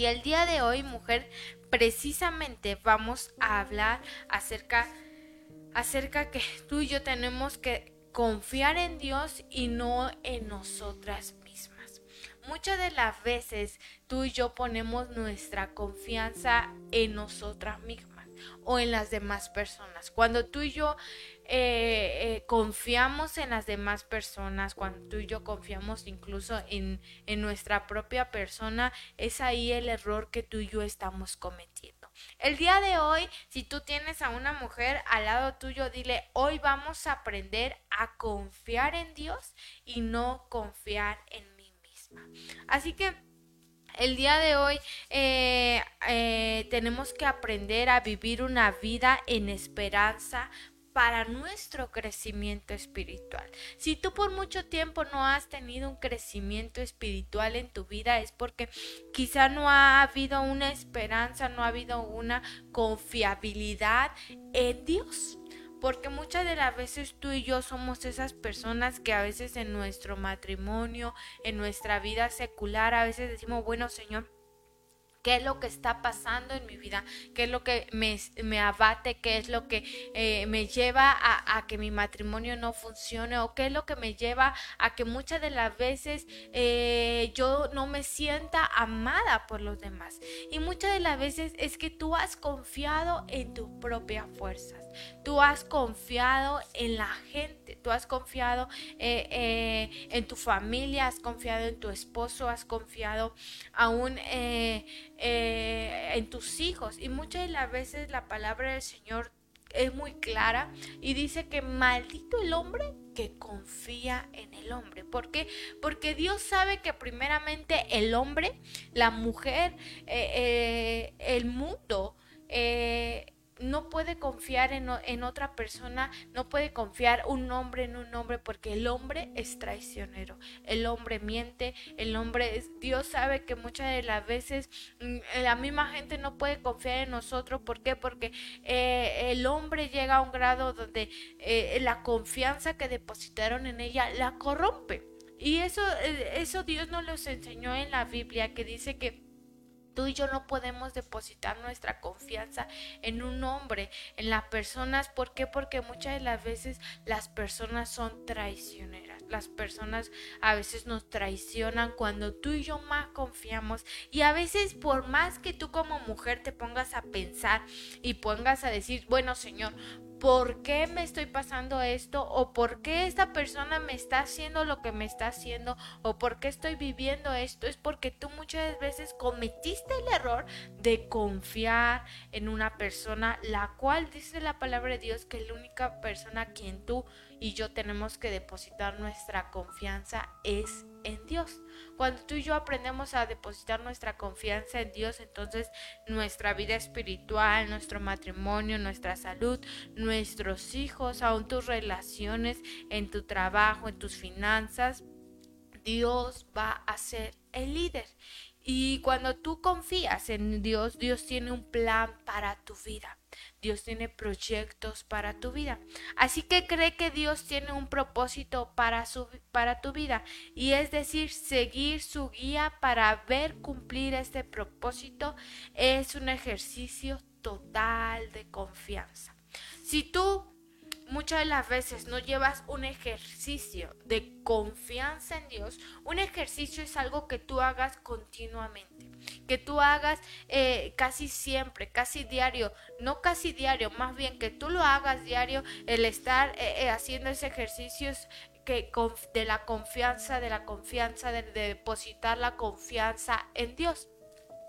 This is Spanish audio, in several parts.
Y el día de hoy, mujer, precisamente vamos a hablar acerca acerca que tú y yo tenemos que confiar en Dios y no en nosotras mismas. Muchas de las veces tú y yo ponemos nuestra confianza en nosotras mismas o en las demás personas. Cuando tú y yo eh, eh, confiamos en las demás personas, cuando tú y yo confiamos incluso en, en nuestra propia persona, es ahí el error que tú y yo estamos cometiendo. El día de hoy, si tú tienes a una mujer al lado tuyo, dile, hoy vamos a aprender a confiar en Dios y no confiar en mí misma. Así que el día de hoy eh, tenemos que aprender a vivir una vida en esperanza para nuestro crecimiento espiritual. Si tú por mucho tiempo no has tenido un crecimiento espiritual en tu vida es porque quizá no ha habido una esperanza, no ha habido una confiabilidad en Dios. Porque muchas de las veces tú y yo somos esas personas que a veces en nuestro matrimonio, en nuestra vida secular, a veces decimos, bueno Señor, qué es lo que está pasando en mi vida, qué es lo que me, abate, qué es lo que eh, me lleva a, a, que mi matrimonio no funcione o qué es lo que me lleva a que muchas de las veces eh, yo no me sienta amada por los demás. Y muchas de las veces es que tú has confiado en tus propias fuerzas, tú has confiado en la gente, tú has confiado eh, en tu familia, has confiado en tu esposo, has confiado aún eh, en tus hijos. Y muchas de las veces la palabra del Señor es muy clara y dice que maldito el hombre que confía en el hombre. ¿Por qué? Porque Dios sabe que primeramente el hombre, la mujer, eh, eh, el mundo, no puede confiar en, en, otra persona, no puede confiar un hombre en un hombre porque el hombre es traicionero, el hombre miente, el hombre es, Dios sabe que muchas de las veces mm, la misma gente no puede confiar en nosotros, ¿por qué? Porque eh, el hombre llega a un grado donde eh, la confianza que depositaron en ella la corrompe. Y eso, eh, eso Dios nos los enseñó en la Biblia, que dice que Tú y yo no podemos depositar nuestra confianza en un hombre, en las personas. ¿Por qué? Porque muchas de las veces las personas son traicioneras. Las personas a veces nos traicionan cuando tú y yo más confiamos. Y a veces por más que tú como mujer te pongas a pensar y pongas a decir, bueno Señor, por qué me estoy pasando esto o por qué esta persona me está haciendo lo que me está haciendo o por qué estoy viviendo esto es porque tú muchas veces cometiste el error de confiar en una persona la cual dice la palabra de Dios que la única persona a quien tú y yo tenemos que depositar nuestra confianza es en Dios. Cuando tú y yo aprendemos a depositar nuestra confianza en Dios, entonces nuestra vida espiritual, nuestro matrimonio, nuestra salud, nuestros hijos, aún tus relaciones, en tu trabajo, en tus finanzas, Dios va a ser el líder. Y cuando tú confías en Dios, Dios tiene un plan para tu vida. Dios tiene proyectos para tu vida. Así que cree que Dios tiene un propósito para, su, para tu vida. Y es decir, seguir su guía para ver cumplir este propósito es un ejercicio total de confianza. Si tú muchas de las veces no llevas un ejercicio de confianza en Dios, un ejercicio es algo que tú hagas continuamente, que tú hagas eh, casi siempre, casi diario, no casi diario, más bien que tú lo hagas diario, el estar eh, eh, haciendo ese ejercicio que de la confianza, de la confianza, de depositar la confianza en Dios.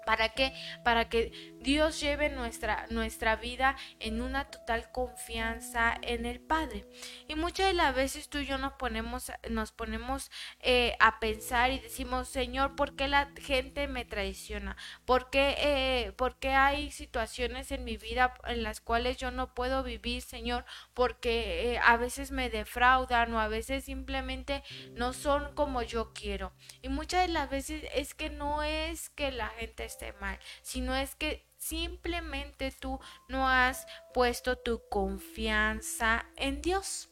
¿Para qué? Para que Dios lleve nuestra, nuestra vida en una total confianza en el Padre. Y muchas de las veces tú y yo nos ponemos, nos ponemos eh, a pensar y decimos, Señor, ¿por qué la gente me traiciona? ¿Por qué, eh, ¿Por qué hay situaciones en mi vida en las cuales yo no puedo vivir, Señor? Porque eh, a veces me defraudan o a veces simplemente no son como yo quiero. Y muchas de las veces es que no es que la gente esté mal, sino es que simplemente tú no has puesto tu confianza en Dios.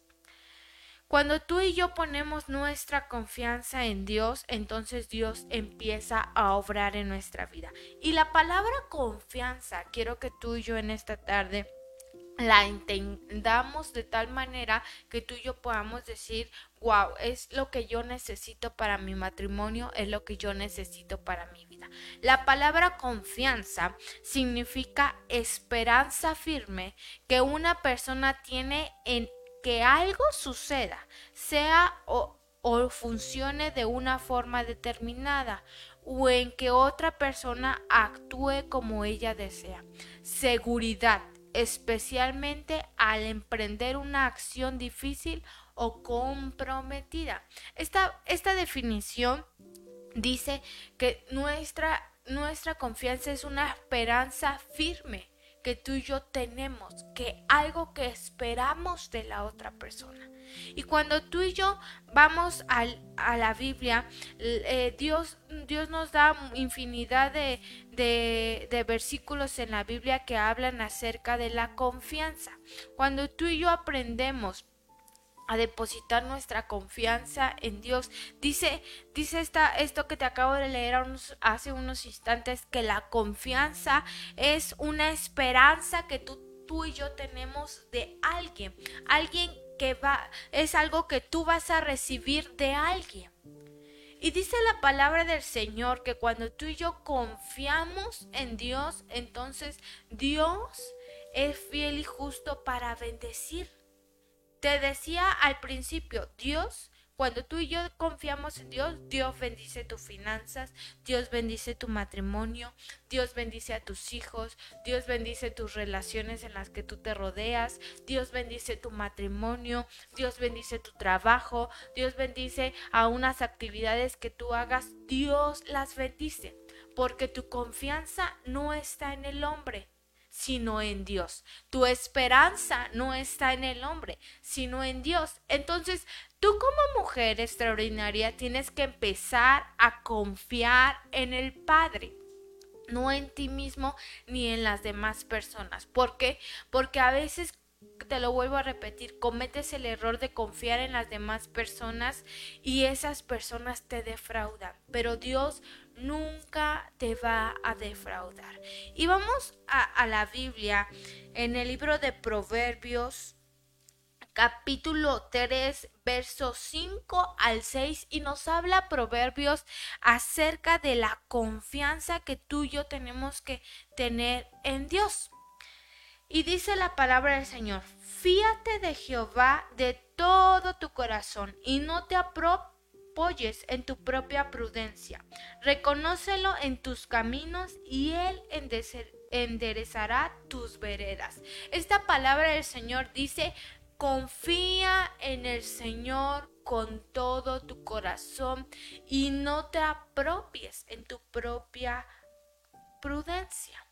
Cuando tú y yo ponemos nuestra confianza en Dios, entonces Dios empieza a obrar en nuestra vida. Y la palabra confianza, quiero que tú y yo en esta tarde la entendamos de tal manera que tú y yo podamos decir, wow, es lo que yo necesito para mi matrimonio, es lo que yo necesito para mi vida. La palabra confianza significa esperanza firme que una persona tiene en que algo suceda, sea o, o funcione de una forma determinada o en que otra persona actúe como ella desea. Seguridad especialmente al emprender una acción difícil o comprometida. Esta, esta definición dice que nuestra, nuestra confianza es una esperanza firme que tú y yo tenemos, que algo que esperamos de la otra persona. Y cuando tú y yo vamos al, a la Biblia, eh, Dios, Dios nos da infinidad de, de, de versículos en la Biblia que hablan acerca de la confianza. Cuando tú y yo aprendemos a depositar nuestra confianza en Dios. Dice, dice esta, esto que te acabo de leer hace unos instantes, que la confianza es una esperanza que tú, tú y yo tenemos de alguien. Alguien que va, es algo que tú vas a recibir de alguien. Y dice la palabra del Señor que cuando tú y yo confiamos en Dios, entonces Dios es fiel y justo para bendecir te decía al principio, Dios, cuando tú y yo confiamos en Dios, Dios bendice tus finanzas, Dios bendice tu matrimonio, Dios bendice a tus hijos, Dios bendice tus relaciones en las que tú te rodeas, Dios bendice tu matrimonio, Dios bendice tu trabajo, Dios bendice a unas actividades que tú hagas, Dios las bendice, porque tu confianza no está en el hombre, sino en Dios. Tu esperanza no está en el hombre, sino en Dios. Entonces, tú como mujer extraordinaria tienes que empezar a confiar en el Padre no en ti mismo ni en las demás personas. ¿Por qué? Porque a veces te lo vuelvo a repetir, cometes el error de confiar en las demás personas y esas personas te defraudan. Pero Dios nunca te va a defraudar. Y vamos a, la Biblia en el libro de Proverbios capítulo 3, versos 5 al 6 y nos habla Proverbios acerca de la confianza que tú y yo tenemos que tener en Dios. Y dice la palabra del Señor, fíate de Jehová de todo tu corazón y no te apropies en tu propia prudencia. Reconócelo en tus caminos y Él enderezará tus veredas. Esta palabra del Señor dice, confía en el Señor con todo tu corazón y no te apropies en tu propia prudencia.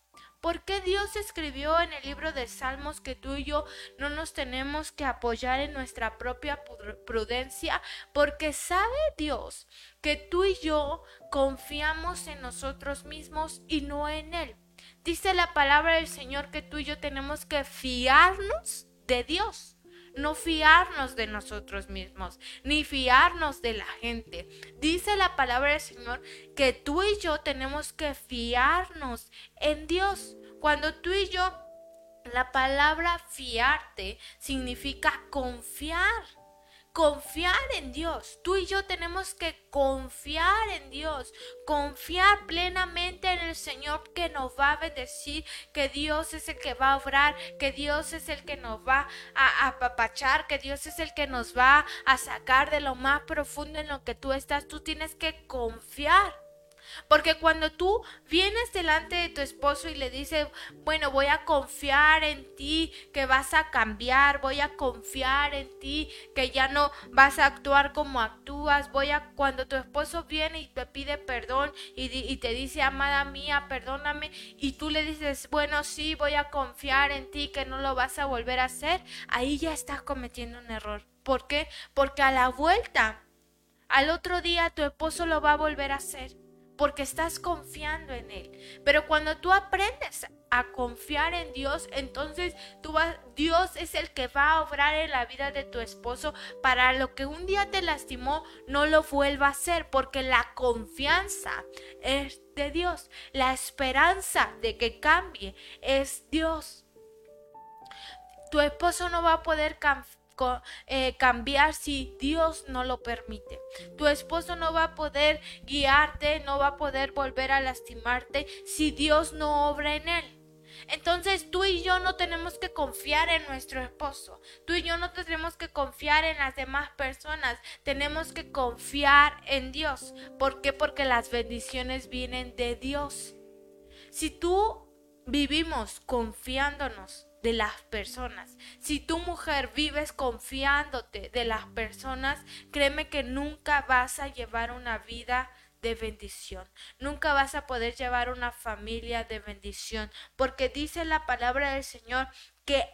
¿Por qué Dios escribió en el libro de Salmos que tú y yo no nos tenemos que apoyar en nuestra propia prudencia? Porque sabe Dios que tú y yo confiamos en nosotros mismos y no en Él. Dice la palabra del Señor que tú y yo tenemos que fiarnos de Dios no fiarnos de nosotros mismos, ni fiarnos de la gente. Dice la palabra del Señor que tú y yo tenemos que fiarnos en Dios. Cuando tú y yo, la palabra fiarte significa confiar confiar en Dios. Tú y yo tenemos que confiar en Dios, confiar plenamente en el Señor que nos va a bendecir, que Dios es el que va a obrar, que Dios es el que nos va a apapachar, que Dios es el que nos va a sacar de lo más profundo en lo que tú estás. Tú tienes que confiar. Porque cuando tú vienes delante de tu esposo y le dices, bueno, voy a confiar en ti, que vas a cambiar, voy a confiar en ti, que ya no vas a actuar como actúas, voy a, cuando tu esposo viene y te pide perdón y, y te dice, amada mía, perdóname, y tú le dices, bueno, sí, voy a confiar en ti, que no lo vas a volver a hacer, ahí ya estás cometiendo un error. ¿Por qué? Porque a la vuelta, al otro día tu esposo lo va a volver a hacer porque estás confiando en Él. Pero cuando tú aprendes a confiar en Dios, entonces tú Dios es el que va a obrar en la vida de tu esposo para lo que un día te lastimó, no lo vuelva a hacer, porque la confianza es de Dios, la esperanza de que cambie es Dios. Tu esposo no va a poder eh, cambiar si Dios no lo permite. Tu esposo no va a poder guiarte, no va a poder volver a lastimarte si Dios no obra en él. Entonces tú y yo no tenemos que confiar en nuestro esposo. Tú y yo no tenemos que confiar en las demás personas. Tenemos que confiar en Dios. ¿Por qué? Porque las bendiciones vienen de Dios. Si tú vivimos confiándonos de las personas. Si tu mujer vives confiándote de las personas, créeme que nunca vas a llevar una vida de bendición. Nunca vas a poder llevar una familia de bendición, porque dice la palabra del Señor que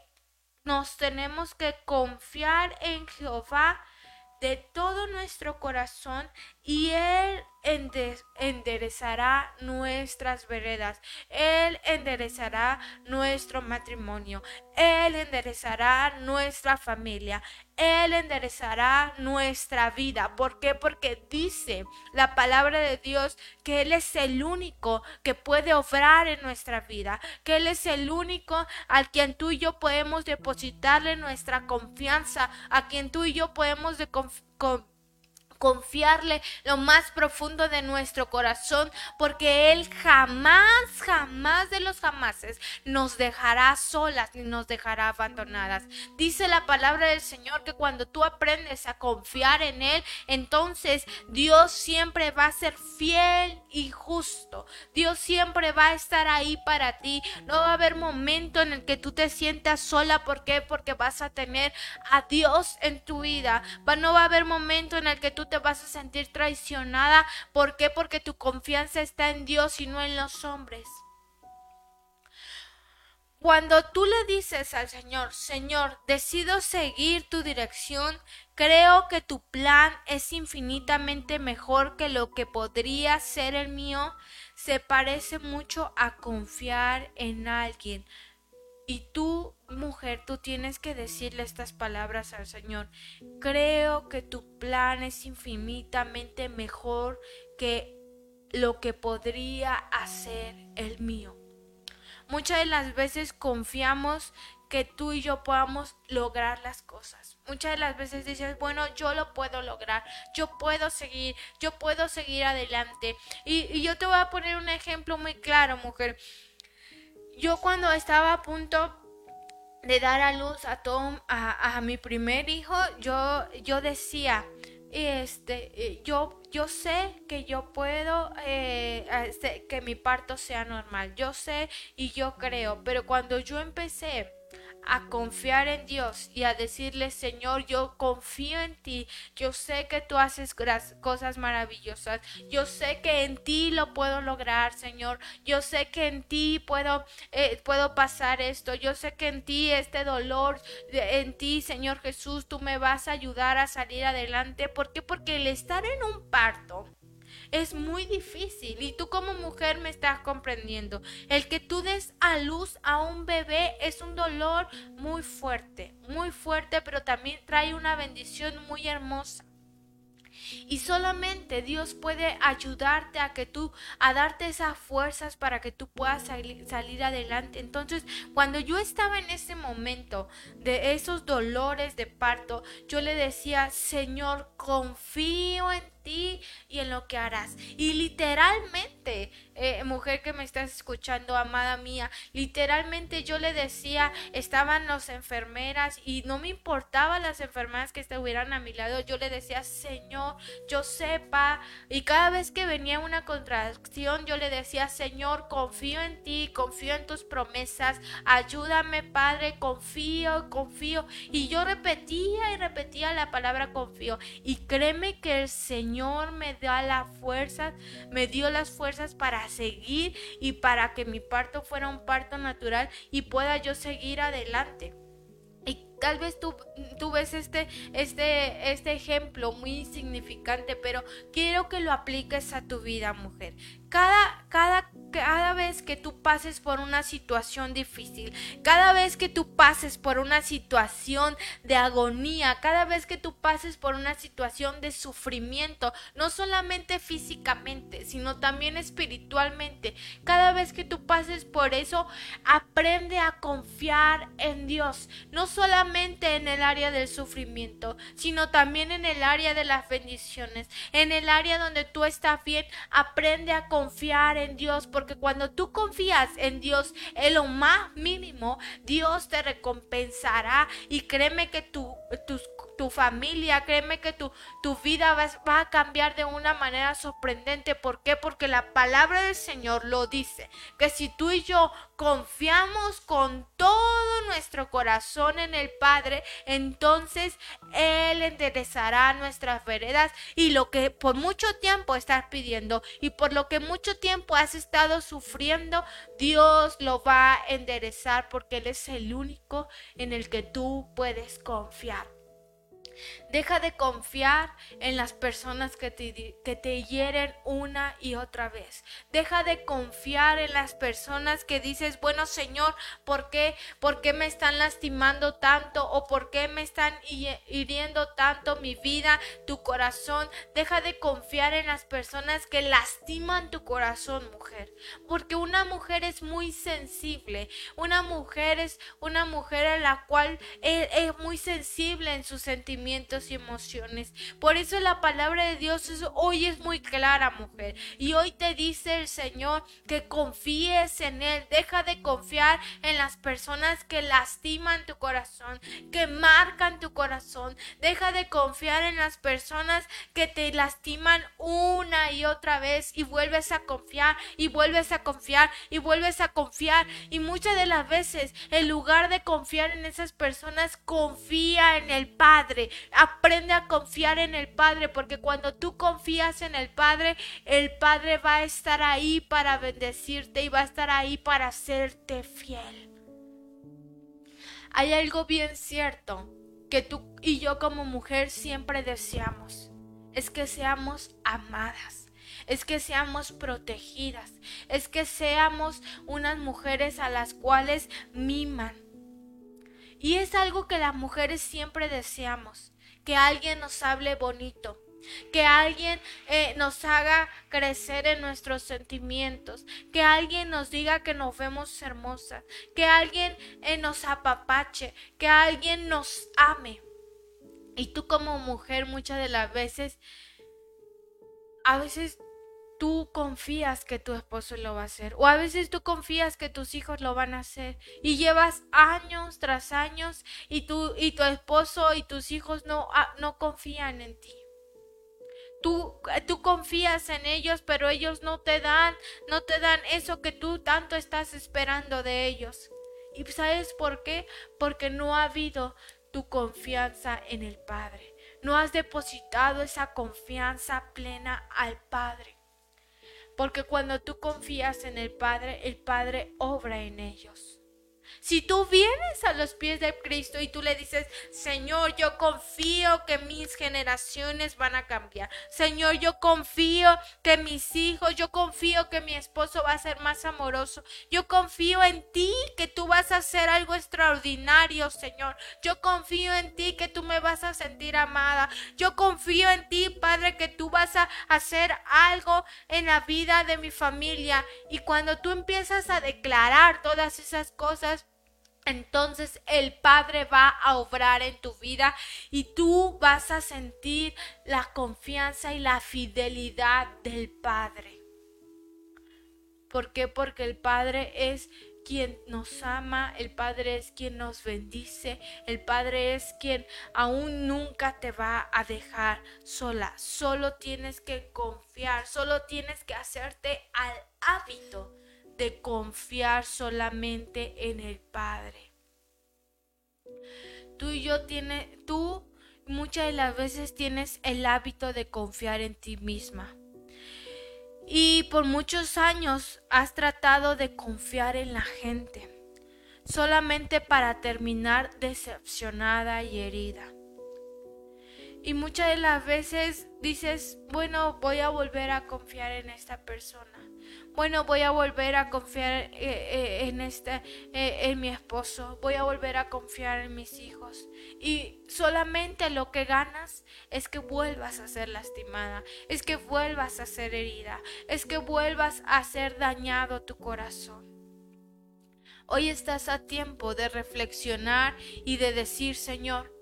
nos tenemos que confiar en Jehová de todo nuestro corazón y Él enderezará nuestras veredas, Él enderezará nuestro matrimonio, Él enderezará nuestra familia, Él enderezará nuestra vida. ¿Por qué? Porque dice la palabra de Dios que Él es el único que puede obrar en nuestra vida, que Él es el único al quien tú y yo podemos depositarle nuestra confianza, a quien tú y yo podemos de confiarle lo más profundo de nuestro corazón, porque Él jamás, jamás de los jamases nos dejará solas ni nos dejará abandonadas. Dice la palabra del Señor que cuando tú aprendes a confiar en Él, entonces Dios siempre va a ser fiel y justo. Dios siempre va a estar ahí para ti. No va a haber momento en el que tú te sientas sola. ¿Por qué? Porque vas a tener a Dios en tu vida. No va a haber momento en el que tú te vas a sentir traicionada. ¿Por qué? Porque tu confianza está en Dios y no en los hombres. Cuando tú le dices al Señor, Señor, decido seguir tu dirección, creo que tu plan es infinitamente mejor que lo que podría ser el mío, se parece mucho a confiar en alguien. Y tú, mujer, tú tienes que decirle estas palabras al Señor. Creo que tu plan es infinitamente mejor que lo que podría hacer el mío. Muchas de las veces confiamos que tú y yo podamos lograr las cosas. Muchas de las veces dices, bueno, yo lo puedo lograr, yo puedo seguir, yo puedo seguir adelante. Y, yo te voy a poner un ejemplo muy claro, mujer yo cuando estaba a punto de dar a luz a Tom, a, mi primer hijo, yo, yo decía, este, eh, yo, yo sé que yo puedo, eh, que mi parto sea normal, yo sé y yo creo, pero cuando yo empecé a confiar en Dios y a decirle, Señor, yo confío en ti, yo sé que tú haces cosas maravillosas, yo sé que en ti lo puedo lograr, Señor, yo sé que en ti puedo, eh, puedo pasar esto, yo sé que en ti este dolor, en ti, Señor Jesús, tú me vas a ayudar a salir adelante. ¿Por qué? Porque el estar en un parto, es muy difícil y tú como mujer me estás comprendiendo. El que tú des a luz a un bebé es un dolor muy fuerte, muy fuerte, pero también trae una bendición muy hermosa. Y solamente Dios puede ayudarte a que tú, a darte esas fuerzas para que tú puedas salir, adelante. Entonces, cuando yo estaba en ese momento de esos dolores de parto, yo le decía, Señor, confío en ti y en lo que harás. Y literalmente, eh, mujer que me estás escuchando, amada mía, literalmente yo le decía, estaban las enfermeras y no me importaba las enfermeras que estuvieran a mi lado, yo le decía, Señor, yo sepa, y cada vez que venía una contracción, yo le decía, Señor, confío en ti, confío en tus promesas, ayúdame, Padre, confío, confío. Y yo repetía y repetía la palabra confío. Y créeme que el Señor Señor me da la fuerza, me dio las fuerzas para seguir y para que mi parto fuera un parto natural y pueda yo seguir adelante. Y tal vez tú, tú ves este, este, este ejemplo muy significante, pero quiero que lo apliques a tu vida, mujer. Cada, cada que tú pases por una situación difícil, cada vez que tú pases por una situación de agonía, cada vez que tú pases por una situación de sufrimiento, no solamente físicamente, sino también espiritualmente, cada vez que tú pases por eso, aprende a confiar en Dios, no solamente en el área del sufrimiento, sino también en el área de las bendiciones, en el área donde tú estás bien, aprende a confiar en Dios, porque cuando tú confías en Dios en lo más mínimo, Dios te recompensará y créeme que tu, tu familia, créeme que tu, tu vida va, va, a cambiar de una manera sorprendente. ¿Por qué? Porque la palabra del Señor lo dice, que si tú y yo confiamos con todo nuestro corazón en el Padre, entonces Él enderezará nuestras veredas y lo que por mucho tiempo estás pidiendo y por lo que mucho tiempo has estado sufriendo, Dios lo va a enderezar porque Él es el único en el que tú puedes confiar. Deja de confiar en las personas que te, que te hieren una y otra vez. Deja de confiar en las personas que dices, bueno Señor, ¿por qué? ¿Por qué me están lastimando tanto? ¿O por qué me están hiriendo tanto mi vida, tu corazón? Deja de confiar en las personas que lastiman tu corazón, mujer. Porque una mujer es muy sensible. Una mujer es una mujer a la cual es, es muy sensible en sus sentimientos y emociones. Por eso la palabra de Dios hoy es muy clara, mujer. Y hoy te dice el Señor que confíes en Él. Deja de confiar en las personas que lastiman tu corazón, que marcan tu corazón. Deja de confiar en las personas que te lastiman una y otra vez y vuelves a confiar y vuelves a confiar y vuelves a confiar. Y muchas de las veces, en lugar de confiar en esas personas, confía en el Padre. Aprende a confiar en el Padre, porque cuando tú confías en el Padre, el Padre va a estar ahí para bendecirte y va a estar ahí para hacerte fiel. Hay algo bien cierto que tú y yo como mujer siempre deseamos. Es que seamos amadas es que seamos protegidas, es que seamos unas mujeres a las cuales miman. Y es algo que las mujeres siempre deseamos que alguien nos hable bonito, que alguien eh, nos haga crecer en nuestros sentimientos, que alguien nos diga que nos vemos hermosas, que alguien eh, nos apapache, que alguien nos ame. Y tú como mujer muchas de las veces, a veces tú confías que tu esposo lo va a hacer o a veces tú confías que tus hijos lo van a hacer y llevas años tras años y tú y tu esposo y tus hijos no, ah, no confían en ti. Tú, tú confías en ellos, pero ellos no te dan, no te dan eso que tú tanto estás esperando de ellos. ¿Y sabes por qué? Porque no ha habido tu confianza en el Padre. No has depositado esa confianza plena al Padre. Porque cuando tú confías en el Padre, el Padre obra en ellos. Si tú vienes a los pies de Cristo y tú le dices, Señor, yo confío que mis generaciones van a cambiar. Señor, yo confío que mis hijos, yo confío que mi esposo va a ser más amoroso. Yo confío en ti que tú vas a hacer algo extraordinario, Señor. Yo confío en ti que tú me vas a sentir amada. Yo confío en ti, Padre, que tú vas a hacer algo en la vida de mi familia. Y cuando tú empiezas a declarar todas esas cosas, entonces el Padre va a obrar en tu vida y tú vas a sentir la confianza y la fidelidad del Padre. ¿Por qué? Porque el Padre es quien nos ama, el Padre es quien nos bendice, el Padre es quien aún nunca te va a dejar sola. Solo tienes que confiar, solo tienes que hacerte al hábito de confiar solamente en el Padre. Tú y yo tienes, tú muchas de las veces tienes el hábito de confiar en ti misma. Y por muchos años has tratado de confiar en la gente. solamente para terminar decepcionada y herida. Y muchas de las veces dices, bueno, voy a volver a confiar en esta persona. Bueno, voy a volver a confiar eh, eh, en este, eh, en mi esposo. Voy a volver a confiar en mis hijos. Y solamente lo que ganas es que vuelvas a ser lastimada, es que vuelvas a ser herida, es que vuelvas a ser dañado tu corazón. Hoy estás a tiempo de reflexionar y de decir, Señor,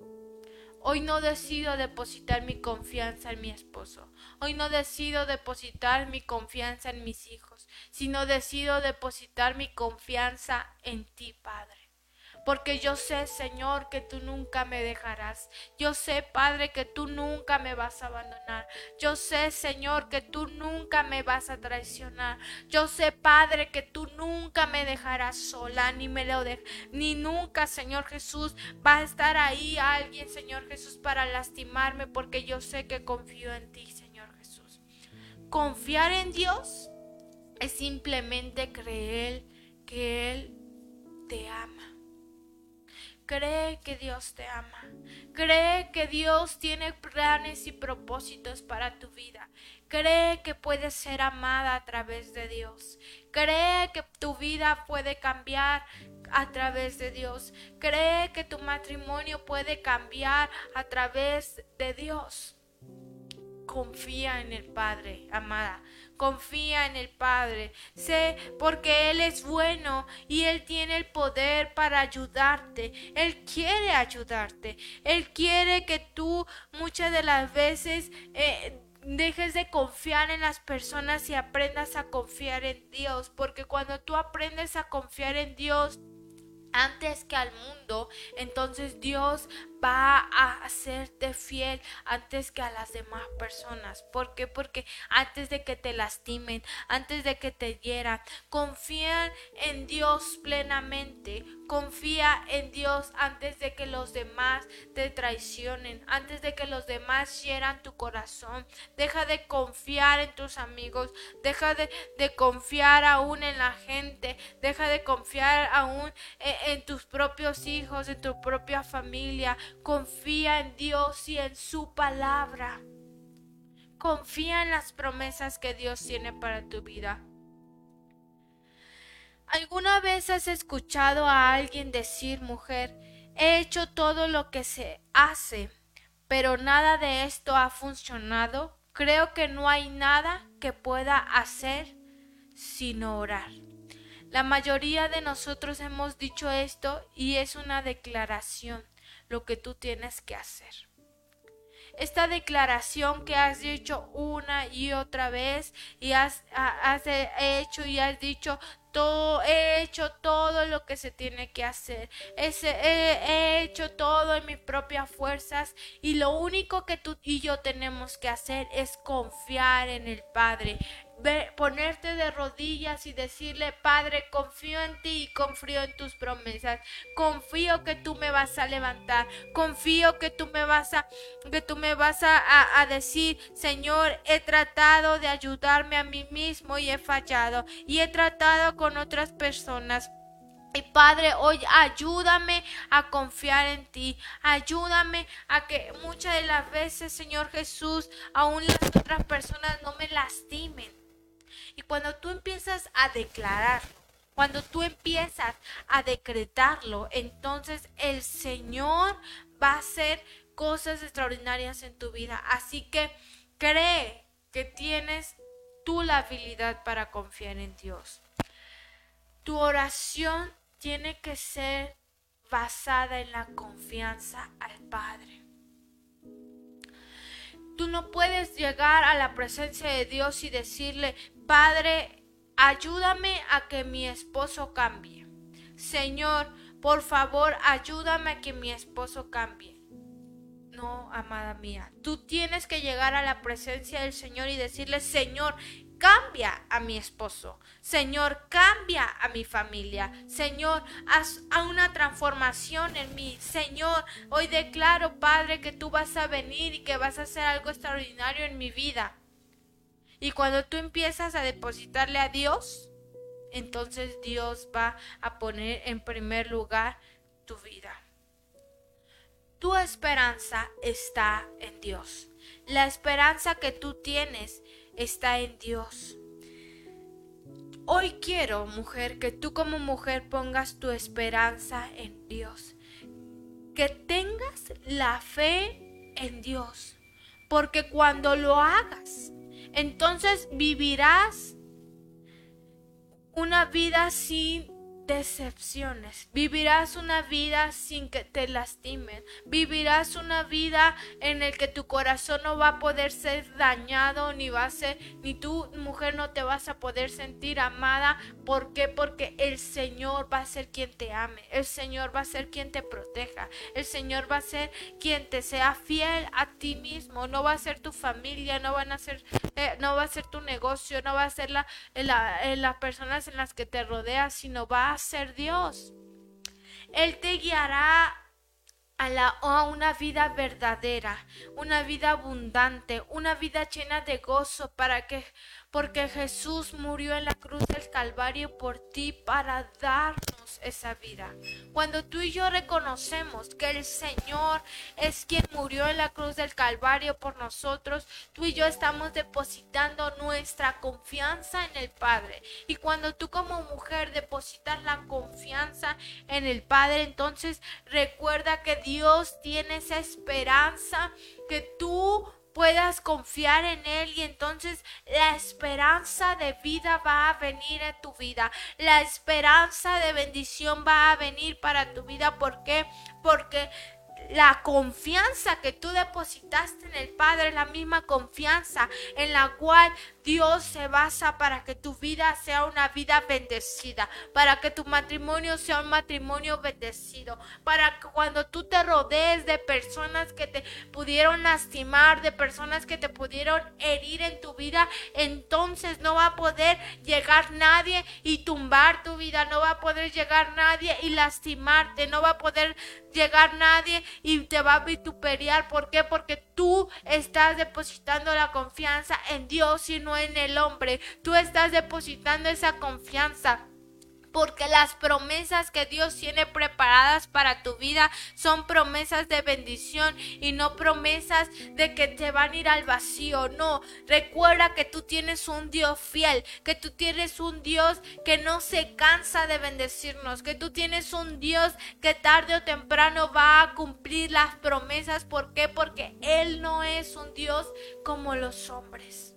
Hoy no decido depositar mi confianza en mi esposo. Hoy no decido depositar mi confianza en mis hijos, sino decido depositar mi confianza en ti, Padre porque yo sé, Señor, que tú nunca me dejarás. Yo sé, Padre, que tú nunca me vas a abandonar. Yo sé, Señor, que tú nunca me vas a traicionar. Yo sé, Padre, que tú nunca me dejarás sola, ni me lo de ni nunca, Señor Jesús, va a estar ahí alguien, Señor Jesús, para lastimarme, porque yo sé que confío en ti, Señor Jesús. Confiar en Dios es simplemente creer que Él te ama. Cree que Dios te ama. Cree que Dios tiene planes y propósitos para tu vida. Cree que puedes ser amada a través de Dios. Cree que tu vida puede cambiar a través de Dios. Cree que tu matrimonio puede cambiar a través de Dios. Confía en el Padre, amada confía en el Padre. Sé porque Él es bueno y Él tiene el poder para ayudarte. Él quiere ayudarte. Él quiere que tú muchas de las veces... Eh, dejes de confiar en las personas y aprendas a confiar en Dios, porque cuando tú aprendes a confiar en Dios, antes que al mundo, entonces Dios va a hacerte fiel antes que a las demás personas. ¿Por qué? Porque antes de que te lastimen, antes de que te hieran, confía en Dios plenamente. Confía en Dios antes de que los demás te traicionen, antes de que los demás hieran tu corazón. Deja de confiar en tus amigos, deja de, confiar aún en la gente, deja de confiar aún en tus propios hijos, en tu propia familia. Confía en Dios y en su palabra. Confía en las promesas que Dios tiene para tu vida. ¿Alguna vez has escuchado a alguien decir, mujer, he hecho todo lo que se hace, pero nada de esto ha funcionado? Creo que no hay nada que pueda hacer sino orar. La mayoría de nosotros hemos dicho esto y es una declaración lo que tú tienes que hacer. Esta declaración que has dicho una y otra vez y has, has hecho y has dicho todo, he hecho todo lo que se tiene que hacer. he, hecho todo en mis propias fuerzas y lo único que tú y yo tenemos que hacer es confiar en el Padre ponerte de rodillas y decirle, Padre, confío en ti y confío en tus promesas. Confío que tú me vas a levantar. Confío que tú me vas a, que tú me vas a, a decir, Señor, he tratado de ayudarme a mí mismo y he fallado. Y he tratado con otras personas y Padre, hoy ayúdame a confiar en ti. Ayúdame a que muchas de las veces, Señor Jesús, aún las otras personas no me lastimen. Y cuando tú empiezas a declararlo, cuando tú empiezas a decretarlo, entonces el Señor va a hacer cosas extraordinarias en tu vida. Así que cree que tienes tú la habilidad para confiar en Dios. Tu oración tiene que ser basada en la confianza al Padre. Tú no puedes llegar a la presencia de Dios y decirle, Padre, ayúdame a que mi esposo cambie. Señor, por favor, ayúdame a que mi esposo cambie. No, amada mía, tú tienes que llegar a la presencia del Señor y decirle, Señor, cambia a mi esposo. Señor, cambia a mi familia. Señor, haz una transformación en mí. Señor, hoy declaro, Padre, que tú vas a venir y que vas a hacer algo extraordinario en mi vida. Y cuando tú empiezas a depositarle a Dios, entonces Dios va a poner en primer lugar tu vida. Tu esperanza está en Dios. La esperanza que tú tienes está en Dios. Hoy quiero, mujer, que tú como mujer pongas tu esperanza en Dios. Que tengas la fe en Dios. Porque cuando lo hagas, entonces vivirás una vida sin decepciones. Vivirás una vida sin que te lastimen. Vivirás una vida en el que tu corazón no va a poder ser dañado ni va a ser ni tú mujer no te vas a poder sentir amada. ¿Por qué? Porque el Señor va a ser quien te ame. El Señor va a ser quien te proteja. El Señor va a ser quien te sea fiel a ti mismo. No va a ser tu familia, no van a ser eh, no va a ser tu negocio, no va a ser la, la, las personas en las que te rodeas, sino va ser Dios. Él te guiará a, la, una vida verdadera, una vida abundante, una vida llena de gozo para que porque Jesús murió en la cruz del Calvario por ti para darnos esa vida. Cuando tú y yo reconocemos que el Señor es quien murió en la cruz del Calvario por nosotros, tú y yo estamos depositando nuestra confianza en el Padre. Y cuando tú como mujer depositas la confianza en el Padre, entonces recuerda que Dios tiene esa esperanza que tú puedas confiar en Él y entonces la esperanza de vida va a venir en tu vida. La esperanza de bendición va a venir para tu vida. ¿Por qué? Porque la confianza que tú depositaste en el Padre es la misma confianza en la cual Dios se basa para que tu vida sea una vida bendecida, para que tu matrimonio sea un matrimonio bendecido, para que cuando tú te rodees de personas que te pudieron lastimar, de personas que te pudieron herir en tu vida, entonces no va a poder llegar nadie y tumbar tu vida, no va a poder llegar nadie y lastimarte, no va a poder llegar nadie y te va a vituperiar. ¿Por qué? Porque tú estás depositando la confianza en Dios y no en el hombre. Tú estás depositando esa confianza porque las promesas que Dios tiene preparadas para tu vida son promesas de bendición y no promesas de que te van a ir al vacío. No, recuerda que tú tienes un Dios fiel, que tú tienes un Dios que no se cansa de bendecirnos, que tú tienes un Dios que tarde o temprano va a cumplir las promesas. ¿Por qué? Porque Él no es un Dios como los hombres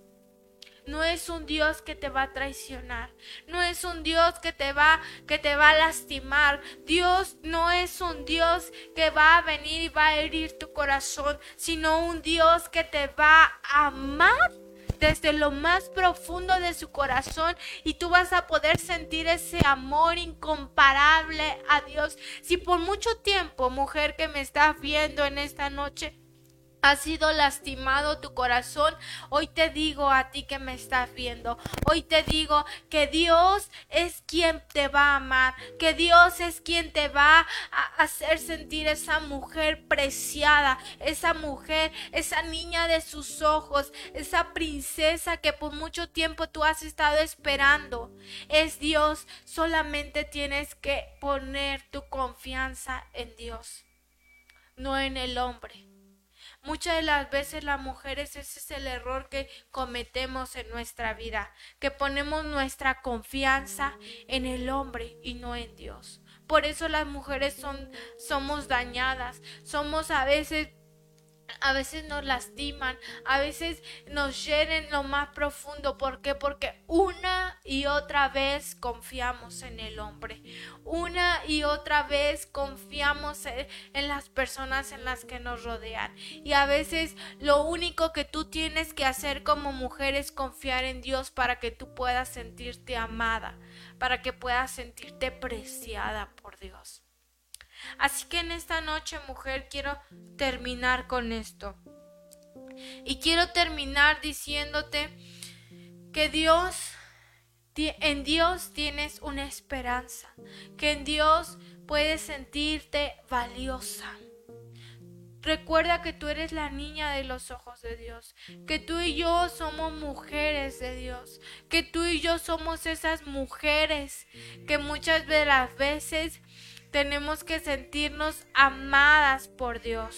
no es un Dios que te va a traicionar, no es un Dios que te va que te va a lastimar. Dios no es un Dios que va a venir y va a herir tu corazón, sino un Dios que te va a amar desde lo más profundo de su corazón y tú vas a poder sentir ese amor incomparable a Dios. Si por mucho tiempo, mujer que me estás viendo en esta noche, ha sido lastimado tu corazón, hoy te digo a ti que me estás viendo, hoy te digo que Dios es quien te va a amar, que Dios es quien te va a hacer sentir esa mujer preciada, esa mujer, esa niña de sus ojos, esa princesa que por mucho tiempo tú has estado esperando. Es Dios, solamente tienes que poner tu confianza en Dios, no en el hombre. Muchas de las veces las mujeres ese es el error que cometemos en nuestra vida, que ponemos nuestra confianza en el hombre y no en Dios. Por eso las mujeres son somos dañadas, somos a veces a veces nos lastiman, a veces nos hieren lo más profundo. ¿Por qué? Porque una y otra vez confiamos en el hombre. Una y otra vez confiamos en las personas en las que nos rodean. Y a veces lo único que tú tienes que hacer como mujer es confiar en Dios para que tú puedas sentirte amada, para que puedas sentirte preciada por Dios. Así que en esta noche, mujer, quiero terminar con esto. Y quiero terminar diciéndote que Dios, en Dios tienes una esperanza, que en Dios puedes sentirte valiosa, Recuerda que tú eres la niña de los ojos de Dios, que tú y yo somos mujeres de Dios, que tú y yo somos esas mujeres que muchas de las veces tenemos que sentirnos amadas por Dios.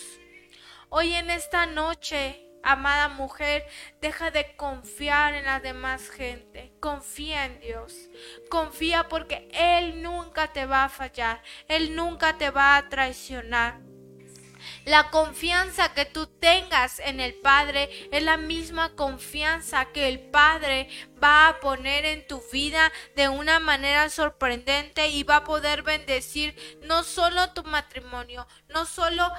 Hoy en esta noche Amada mujer, deja de confiar en la demás gente. Confía en Dios. Confía porque Él nunca te va a fallar. Él nunca te va a traicionar. La confianza que tú tengas en el Padre es la misma confianza que el Padre va a poner en tu vida de una manera sorprendente y va a poder bendecir no solo tu matrimonio, no solo a,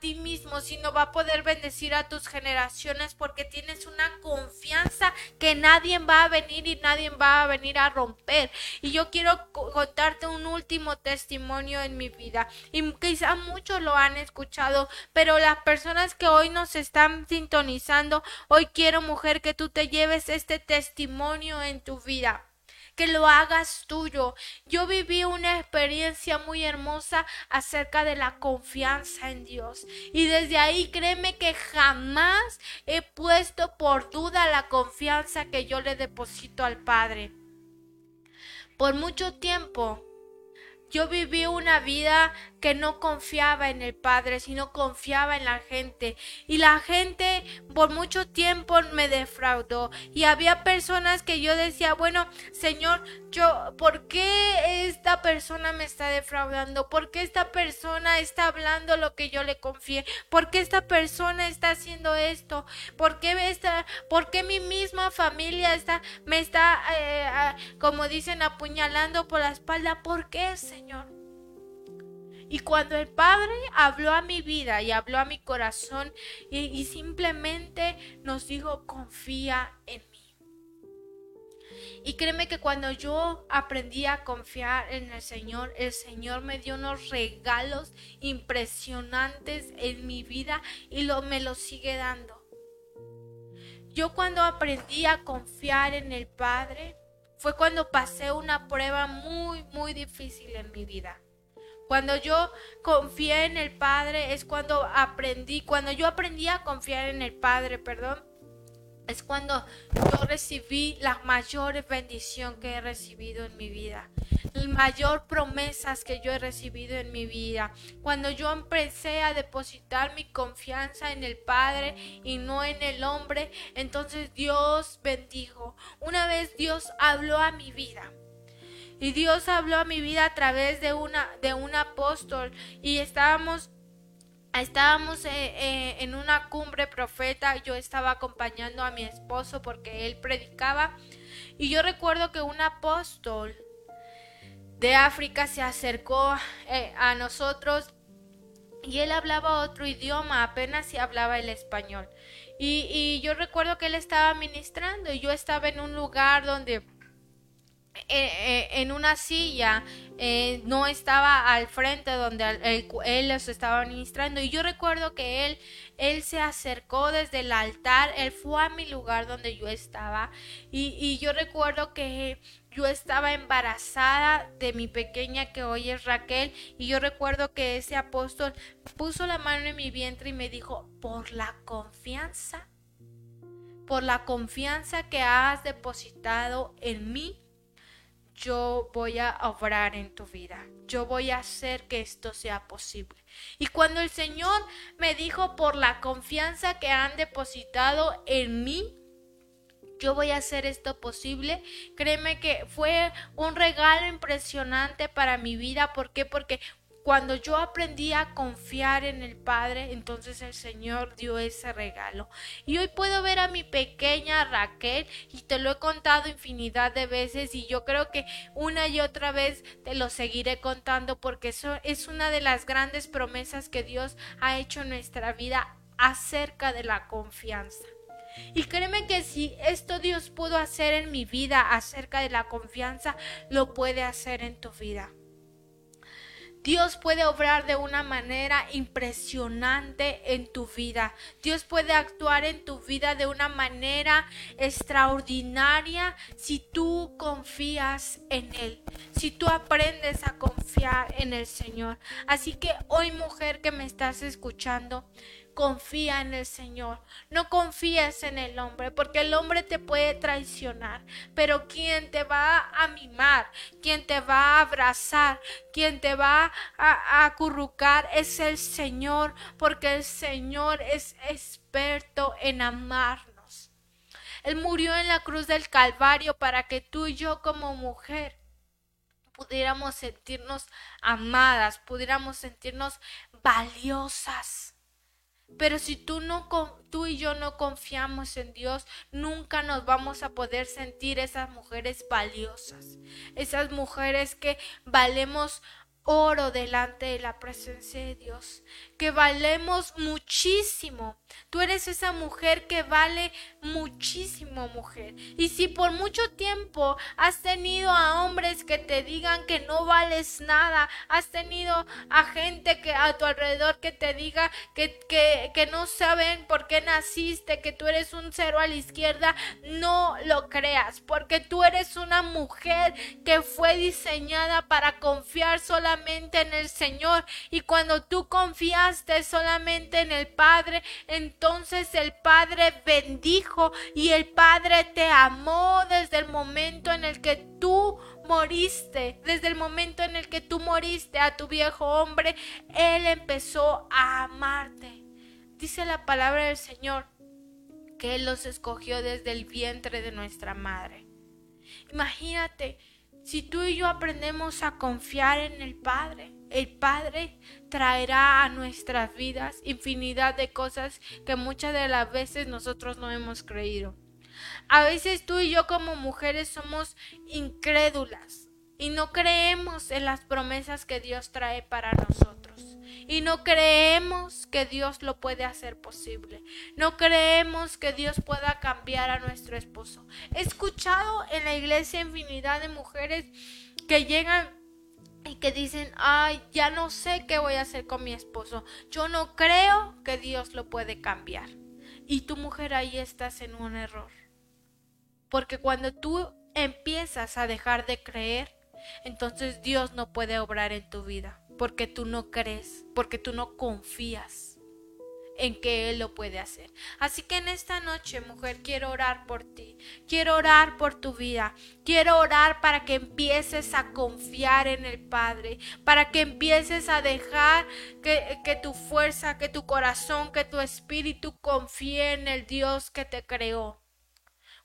ti mismo, sino va a poder bendecir a tus generaciones porque tienes una confianza que nadie va a venir y nadie va a venir a romper. Y yo quiero contarte un último testimonio en mi vida y quizá muchos lo han escuchado, pero las personas que hoy nos están sintonizando, hoy quiero mujer que tú te lleves este testimonio en tu vida que lo hagas tuyo. Yo viví una experiencia muy hermosa acerca de la confianza en Dios. Y desde ahí créeme que jamás he puesto por duda la confianza que yo le deposito al Padre. Por mucho tiempo yo viví una vida que no confiaba en el Padre, sino confiaba en la gente. Y la gente por mucho tiempo me defraudó. Y había personas que yo decía, bueno, Señor, yo, ¿por qué esta persona me está defraudando? ¿Por qué esta persona está hablando lo que yo le confié? ¿Por qué esta persona está haciendo esto? ¿Por qué, esta, por qué mi misma familia está, me está, eh, como dicen, apuñalando por la espalda? ¿Por qué, Señor? Y cuando el Padre habló a mi vida y habló a mi corazón y, simplemente nos dijo, confía en mí. Y créeme que cuando yo aprendí a confiar en el Señor, el Señor me dio unos regalos impresionantes en mi vida y lo, me los sigue dando. Yo cuando aprendí a confiar en el Padre, fue cuando pasé una prueba muy, muy difícil en mi vida. Cuando yo confié en el Padre es cuando aprendí, cuando yo aprendí a confiar en el Padre, perdón, es cuando yo recibí la mayor bendición que he recibido en mi vida, las mayor promesas que yo he recibido en mi vida. Cuando yo empecé a depositar mi confianza en el Padre y no en el hombre, entonces Dios bendijo. Una vez Dios habló a mi vida y Dios habló a mi vida a través de una de un apóstol. Y estábamos estábamos eh, eh, en una cumbre profeta. Yo estaba acompañando a mi esposo porque él predicaba. Y yo recuerdo que un apóstol de África se acercó eh, a nosotros y él hablaba otro idioma, apenas si hablaba el español. Y, y, yo recuerdo que él estaba ministrando y yo estaba en un lugar donde en una silla, eh, no estaba al frente donde él, él, los estaba ministrando. Y yo recuerdo que él, él se acercó desde el altar, él fue a mi lugar donde yo estaba. Y, y yo recuerdo que yo estaba embarazada de mi pequeña que hoy es Raquel. Y yo recuerdo que ese apóstol puso la mano en mi vientre y me dijo, por la confianza, por la confianza que has depositado en mí yo voy a obrar en tu vida. Yo voy a hacer que esto sea posible. Y cuando el Señor me dijo por la confianza que han depositado en mí, yo voy a hacer esto posible. Créeme que fue un regalo impresionante para mi vida. ¿Por qué? Porque cuando yo aprendí a confiar en el Padre, entonces el Señor dio ese regalo. Y hoy puedo ver a mi pequeña Raquel y te lo he contado infinidad de veces y yo creo que una y otra vez te lo seguiré contando porque eso es una de las grandes promesas que Dios ha hecho en nuestra vida acerca de la confianza. Y créeme que si esto Dios pudo hacer en mi vida acerca de la confianza, lo puede hacer en tu vida. Dios puede obrar de una manera impresionante en tu vida. Dios puede actuar en tu vida de una manera extraordinaria si tú confías en Él, si tú aprendes a confiar en el Señor. Así que hoy mujer que me estás escuchando, confía en el Señor. No confíes en el hombre, porque el hombre te puede traicionar. Pero quien te va a mimar, quien te va a abrazar, quien te va a, acurrucar es el Señor, porque el Señor es experto en amarnos. Él murió en la cruz del Calvario para que tú y yo como mujer pudiéramos sentirnos amadas, pudiéramos sentirnos valiosas. Pero si tú y yo no confiamos en Dios, nunca nos vamos a poder sentir esas mujeres valiosas, esas mujeres que valemos oro delante de la presencia de Dios, que valemos muchísimo. Tú eres esa mujer que vale muchísimo, mujer. Y si por mucho tiempo has tenido a hombres que te digan que no vales nada, has tenido a gente que a tu alrededor que te diga que, que, que no saben por qué naciste, que tú eres un cero a la izquierda, no lo creas, porque tú eres una mujer que fue diseñada para confiar solamente en el Señor y cuando tú solamente en el Padre, entonces el Padre bendijo y el Padre te amó desde el momento en el que tú moriste, desde el momento en el que tú moriste a tu viejo hombre, Él empezó a amarte. Dice la palabra del Señor que Él los escogió desde el vientre de nuestra madre. Imagínate si tú y yo aprendemos a confiar en el Padre, el Padre traerá a nuestras vidas infinidad de cosas que muchas de las veces nosotros no hemos creído. A veces tú y yo como mujeres somos incrédulas y no creemos en las promesas que Dios trae para nosotros y no creemos que Dios lo puede hacer posible. No creemos que Dios pueda cambiar a nuestro esposo. He escuchado en la iglesia infinidad de mujeres que llegan y que dicen, ay, ya no sé qué voy a hacer con mi esposo. Yo no creo que Dios lo puede cambiar. Y tu mujer ahí estás en un error. Porque cuando tú empiezas a dejar de creer, entonces Dios no puede obrar en tu vida porque tú no crees, porque tú no confías en que Él lo puede hacer. Así que en esta noche, mujer, quiero orar por ti, quiero orar por tu vida, quiero orar para que empieces a confiar en el Padre, para que empieces a dejar que, tu fuerza, que tu corazón, que tu espíritu confíe en el Dios que te creó.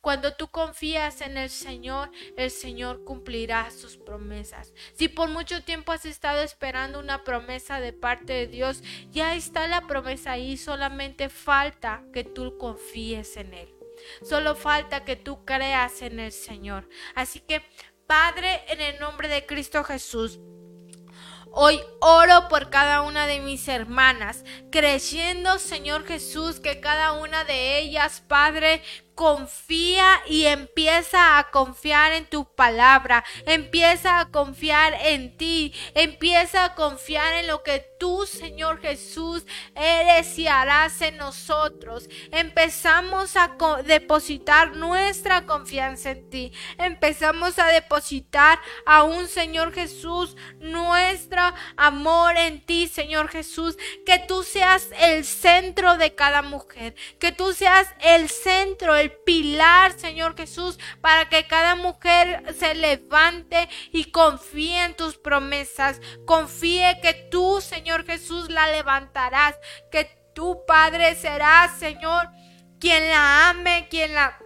Cuando tú confías en el Señor, el Señor cumplirá sus promesas. Si por mucho tiempo has estado esperando una promesa de parte de Dios, ya está la promesa ahí, solamente falta que tú confíes en Él. Solo falta que tú creas en el Señor. Así que, Padre, en el nombre de Cristo Jesús, Hoy oro por cada una de mis hermanas, creyendo, Señor Jesús, que cada una de ellas, Padre, confía y empieza a confiar en tu palabra, empieza a confiar en ti, empieza a confiar en lo que tú, Señor Jesús, eres y harás en nosotros. Empezamos a depositar nuestra confianza en ti, empezamos a depositar a un Señor Jesús nuestro amor en ti, Señor Jesús, que tú seas el centro de cada mujer, que tú seas el centro, el pilar, Señor Jesús, para que cada mujer se levante y confíe en tus promesas. Confíe que tú, Señor Jesús, la levantarás, que tu Padre serás, Señor, quien la ame, quien la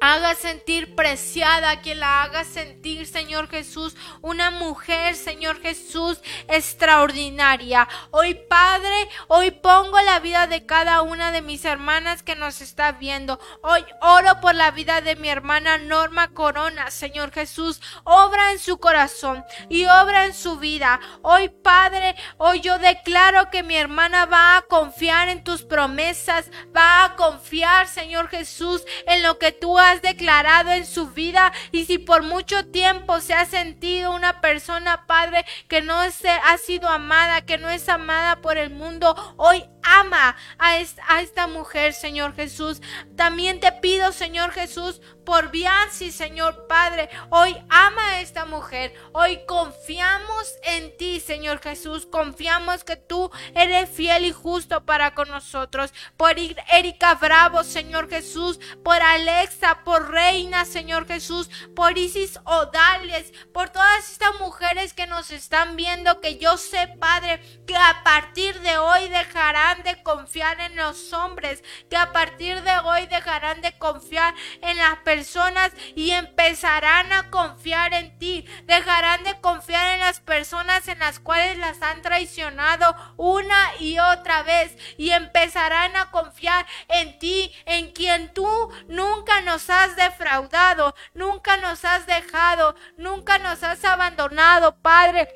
haga sentir preciada, quien la haga sentir, Señor Jesús, una mujer, Señor Jesús, extraordinaria. Hoy, Padre, hoy pongo la vida de cada una de mis hermanas que nos está viendo. Hoy oro por la vida de mi hermana Norma Corona, Señor Jesús. Obra en su corazón y obra en su vida. Hoy, Padre, hoy yo declaro que mi hermana va a confiar en tus promesas, va a confiar, Señor Jesús, en lo que tú has has declarado en su vida y si por mucho tiempo se ha sentido una persona, Padre, que no ha sido amada, que no es amada por el mundo, hoy ama a esta, mujer, Señor Jesús. También te pido, Señor Jesús, por Bianci, Señor Padre. Hoy ama a esta mujer. Hoy confiamos en ti, Señor Jesús. Confiamos que tú eres fiel y justo para con nosotros. Por Erika Bravo, Señor Jesús. Por Alexa, por Reina, Señor Jesús. Por Isis Odales. Por todas estas mujeres que nos están viendo. Que yo sé, Padre, que a partir de hoy dejarán de confiar en los hombres, que a partir de hoy dejarán de confiar en las personas y empezarán a confiar en ti, dejarán de confiar en las personas en las cuales las han traicionado una y otra vez y empezarán a confiar en ti, en quien tú nunca nos has defraudado, nunca nos has dejado, nunca nos has abandonado, Padre.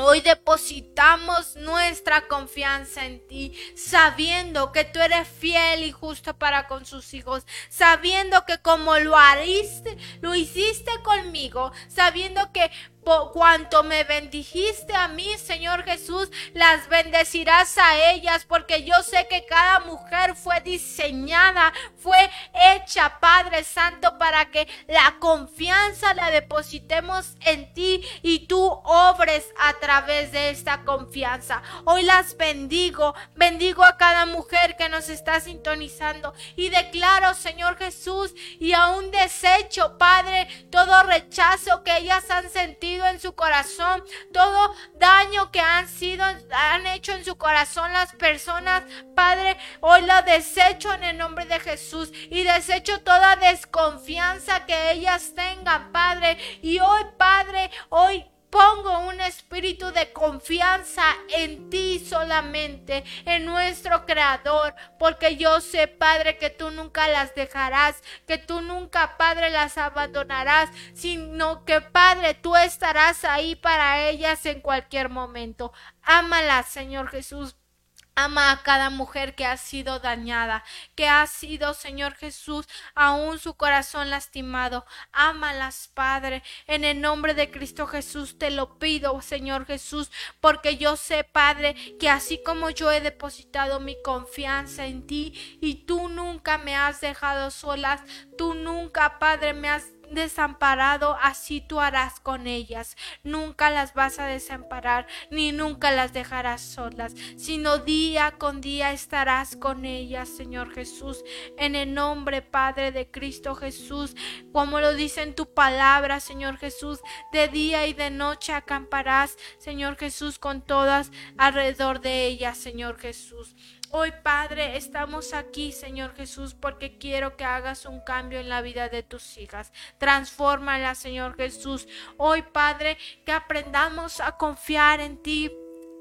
Hoy depositamos nuestra confianza en ti, sabiendo que tú eres fiel y justo para con sus hijos, sabiendo que como lo hariste, lo hiciste conmigo, sabiendo que cuanto me bendijiste a mí, Señor Jesús, las bendecirás a ellas, porque yo sé que cada mujer fue diseñada, fue hecha, Padre Santo, para que la confianza la depositemos en ti y tú obres a través de esta confianza. Hoy las bendigo, bendigo a cada mujer que nos está sintonizando y declaro, Señor Jesús, y a un desecho, Padre, todo rechazo que ellas han sentido en su corazón, todo daño que han sido, han hecho en su corazón las personas, Padre, hoy lo desecho en el nombre de Jesús y desecho toda desconfianza que ellas tengan, Padre. Y hoy, Padre, hoy Pongo un espíritu de confianza en ti solamente, en nuestro Creador, porque yo sé, Padre, que tú nunca las dejarás, que tú nunca, Padre, las abandonarás, sino que, Padre, tú estarás ahí para ellas en cualquier momento. Ámalas, Señor Jesús. Ama a cada mujer que ha sido dañada, que ha sido, Señor Jesús, aún su corazón lastimado. Ámalas, Padre. En el nombre de Cristo Jesús te lo pido, Señor Jesús, porque yo sé, Padre, que así como yo he depositado mi confianza en ti y tú nunca me has dejado solas, tú nunca, Padre, me has desamparado, así tú harás con ellas. Nunca las vas a desamparar, ni nunca las dejarás solas, sino día con día estarás con ellas, Señor Jesús, en el nombre, Padre de Cristo Jesús, como lo dice en tu palabra, Señor Jesús, de día y de noche acamparás, Señor Jesús, con todas alrededor de ellas, Señor Jesús. Hoy, Padre, estamos aquí, Señor Jesús, porque quiero que hagas un cambio en la vida de tus hijas. Transfórmala, Señor Jesús. Hoy, Padre, que aprendamos a confiar en ti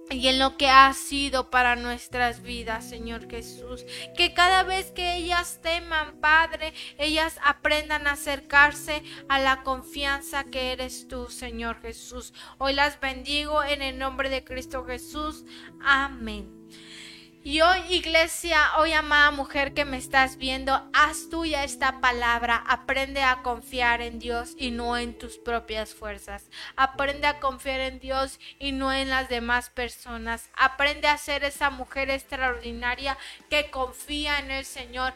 y en lo que ha sido para nuestras vidas, Señor Jesús. Que cada vez que ellas teman, Padre, ellas aprendan a acercarse a la confianza que eres tú, Señor Jesús. Hoy las bendigo en el nombre de Cristo Jesús. Amén. Y hoy, iglesia, hoy amada mujer que me estás viendo, haz tuya esta palabra. Aprende a confiar en Dios y no en tus propias fuerzas. Aprende a confiar en Dios y no en las demás personas. Aprende a ser esa mujer extraordinaria que confía en el Señor.